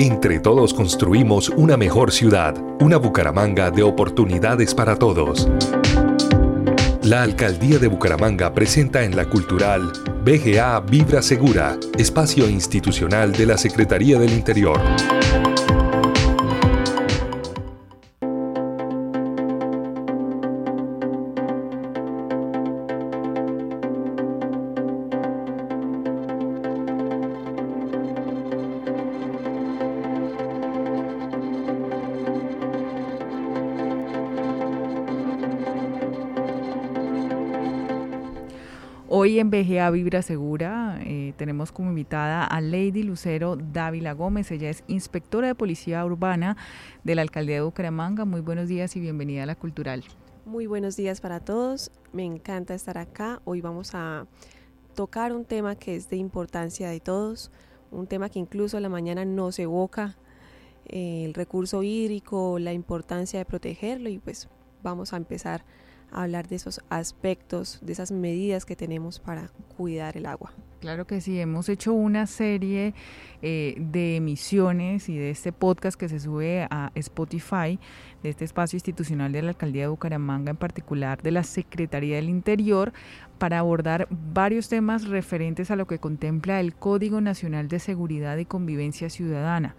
Entre todos construimos una mejor ciudad, una Bucaramanga de oportunidades para todos. La Alcaldía de Bucaramanga presenta en la cultural BGA Vibra Segura, espacio institucional de la Secretaría del Interior. Hoy en BGA Vibra Segura eh, tenemos como invitada a Lady Lucero Dávila Gómez. Ella es inspectora de Policía Urbana de la Alcaldía de Bucaramanga. Muy buenos días y bienvenida a la Cultural. Muy buenos días para todos. Me encanta estar acá. Hoy vamos a tocar un tema que es de importancia de todos, un tema que incluso a la mañana no se evoca, eh, el recurso hídrico, la importancia de protegerlo y pues vamos a empezar hablar de esos aspectos, de esas medidas que tenemos para cuidar el agua. Claro que sí, hemos hecho una serie eh, de emisiones y de este podcast que se sube a Spotify, de este espacio institucional de la Alcaldía de Bucaramanga, en particular de la Secretaría del Interior, para abordar varios temas referentes a lo que contempla el Código Nacional de Seguridad y Convivencia Ciudadana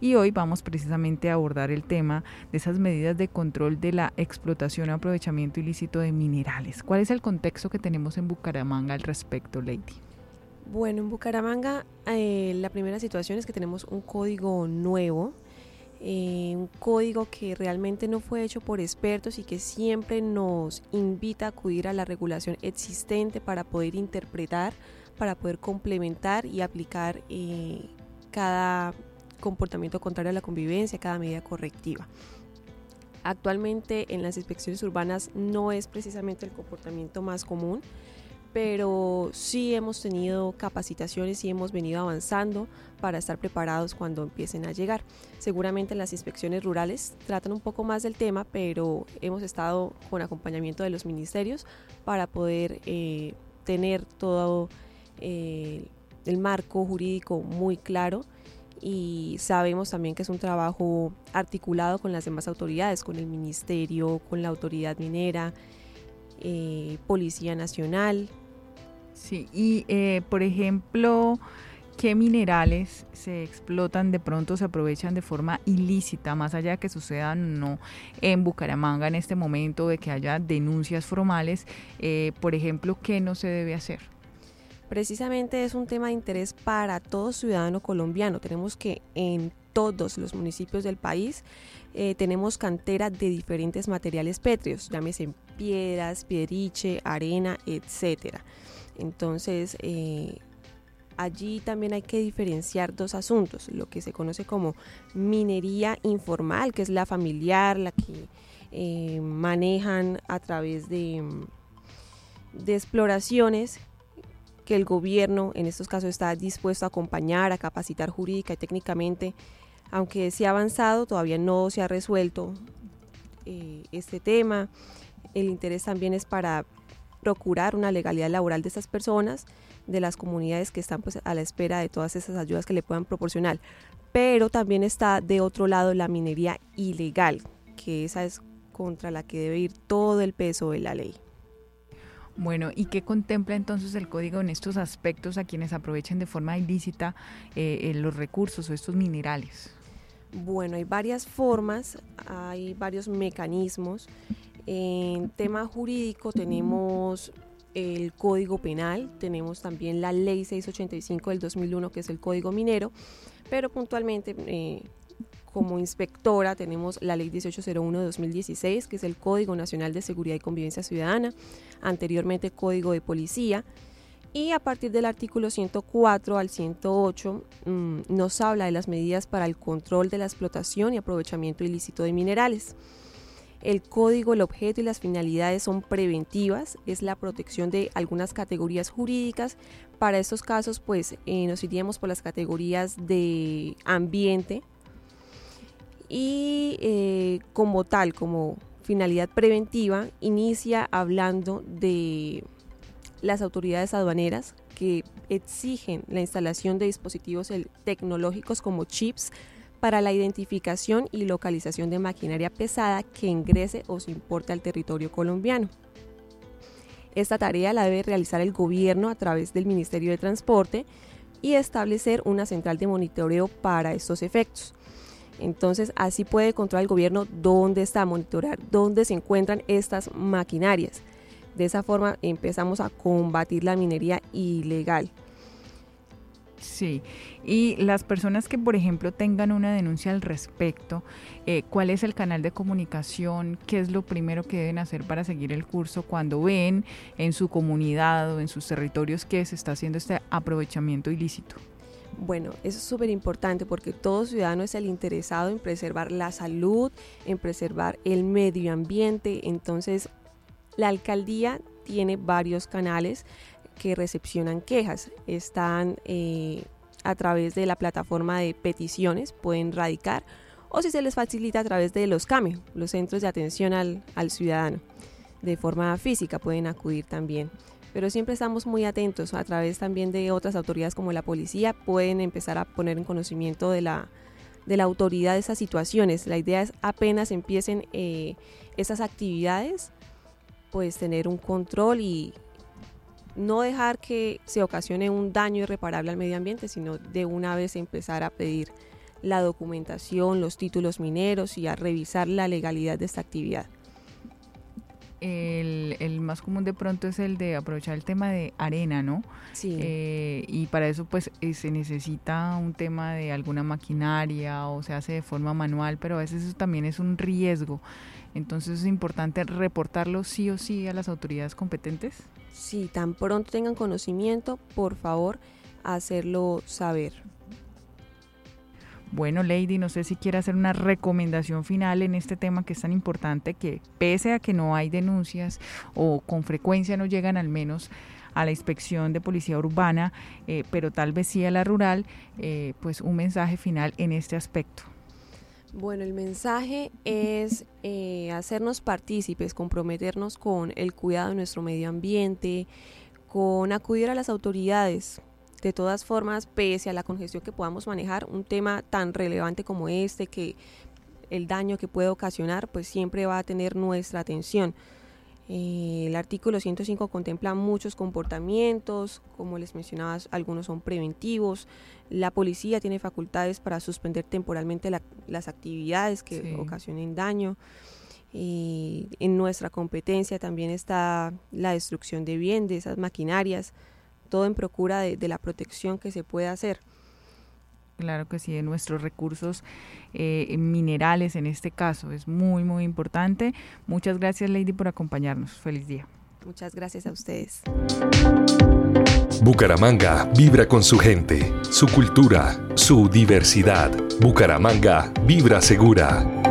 y hoy vamos precisamente a abordar el tema de esas medidas de control de la explotación o aprovechamiento ilícito de minerales. ¿Cuál es el contexto que tenemos en Bucaramanga al respecto, Lady? Bueno, en Bucaramanga eh, la primera situación es que tenemos un código nuevo, eh, un código que realmente no fue hecho por expertos y que siempre nos invita a acudir a la regulación existente para poder interpretar, para poder complementar y aplicar eh, cada comportamiento contrario a la convivencia, cada medida correctiva. Actualmente en las inspecciones urbanas no es precisamente el comportamiento más común, pero sí hemos tenido capacitaciones y hemos venido avanzando para estar preparados cuando empiecen a llegar. Seguramente las inspecciones rurales tratan un poco más del tema, pero hemos estado con acompañamiento de los ministerios para poder eh, tener todo eh, el marco jurídico muy claro y sabemos también que es un trabajo articulado con las demás autoridades, con el Ministerio, con la Autoridad Minera, eh, Policía Nacional. Sí, y eh, por ejemplo, ¿qué minerales se explotan de pronto, se aprovechan de forma ilícita, más allá de que suceda no en Bucaramanga en este momento, de que haya denuncias formales? Eh, por ejemplo, ¿qué no se debe hacer? Precisamente es un tema de interés para todo ciudadano colombiano. Tenemos que en todos los municipios del país eh, tenemos cantera de diferentes materiales pétreos, llámese piedras, piedriche, arena, etcétera. Entonces, eh, allí también hay que diferenciar dos asuntos, lo que se conoce como minería informal, que es la familiar, la que eh, manejan a través de exploraciones que el gobierno en estos casos está dispuesto a acompañar, a capacitar jurídica y técnicamente, aunque se ha avanzado, todavía no se ha resuelto eh, este tema. El interés también es para procurar una legalidad laboral de estas personas, de las comunidades que están pues, a la espera de todas esas ayudas que le puedan proporcionar. Pero también está de otro lado la minería ilegal, que esa es contra la que debe ir todo el peso de la ley. Bueno, ¿y qué contempla entonces el código en estos aspectos a quienes aprovechen de forma ilícita eh, eh, los recursos o estos minerales? Bueno, hay varias formas, hay varios mecanismos. En tema jurídico tenemos el Código Penal, tenemos también la Ley 685 del 2001, que es el Código Minero, pero puntualmente eh, como inspectora tenemos la Ley 1801 de 2016, que es el Código Nacional de Seguridad y Convivencia Ciudadana, anteriormente Código de Policía, y a partir del artículo 104 al 108 mm, nos habla de las medidas para el control de la explotación y aprovechamiento ilícito de minerales. El código, el objeto y las finalidades son preventivas, es la protección de algunas categorías jurídicas. Para estos casos, pues eh, nos iríamos por las categorías de ambiente, y eh, como tal, como finalidad preventiva, inicia hablando de las autoridades aduaneras que exigen la instalación de dispositivos tecnológicos como chips para la identificación y localización de maquinaria pesada que ingrese o se importe al territorio colombiano. Esta tarea la debe realizar el gobierno a través del Ministerio de Transporte y establecer una central de monitoreo para estos efectos. Entonces, así puede controlar el gobierno dónde está, monitorear dónde se encuentran estas maquinarias. De esa forma empezamos a combatir la minería ilegal. Sí, y las personas que, por ejemplo, tengan una denuncia al respecto, eh, ¿cuál es el canal de comunicación? ¿Qué es lo primero que deben hacer para seguir el curso cuando ven en su comunidad o en sus territorios que se está haciendo este aprovechamiento ilícito? Bueno, eso es súper importante porque todo ciudadano es el interesado en preservar la salud, en preservar el medio ambiente. Entonces, la alcaldía tiene varios canales que recepcionan quejas. Están eh, a través de la plataforma de peticiones, pueden radicar, o si se les facilita a través de los CAME, los centros de atención al, al ciudadano. De forma física pueden acudir también pero siempre estamos muy atentos a través también de otras autoridades como la policía, pueden empezar a poner en conocimiento de la, de la autoridad esas situaciones. La idea es apenas empiecen eh, esas actividades, pues tener un control y no dejar que se ocasione un daño irreparable al medio ambiente, sino de una vez empezar a pedir la documentación, los títulos mineros y a revisar la legalidad de esta actividad. El, más común de pronto es el de aprovechar el tema de arena, ¿no? Sí. Eh, y para eso pues eh, se necesita un tema de alguna maquinaria o se hace de forma manual, pero a veces eso también es un riesgo. Entonces es importante reportarlo sí o sí a las autoridades competentes. Sí, tan pronto tengan conocimiento, por favor, hacerlo saber. Bueno, Lady, no sé si quiere hacer una recomendación final en este tema que es tan importante que pese a que no hay denuncias o con frecuencia no llegan al menos a la inspección de policía urbana, eh, pero tal vez sí a la rural, eh, pues un mensaje final en este aspecto. Bueno, el mensaje es eh, hacernos partícipes, comprometernos con el cuidado de nuestro medio ambiente, con acudir a las autoridades, de todas formas, pese a la congestión que podamos manejar, un tema tan relevante como este, que el daño que puede ocasionar, pues siempre va a tener nuestra atención. Eh, el artículo 105 contempla muchos comportamientos, como les mencionaba, algunos son preventivos. La policía tiene facultades para suspender temporalmente las actividades que ocasionen daño. Eh, en nuestra competencia también está la destrucción de bienes, de esas maquinarias, todo en procura de, la protección que se puede hacer. Claro que sí, de nuestros recursos eh, minerales en este caso. Es muy, muy importante. Muchas gracias, Lady, por acompañarnos. Feliz día. Muchas gracias a ustedes. Bucaramanga vibra con su gente, su cultura, su diversidad. Bucaramanga vibra segura.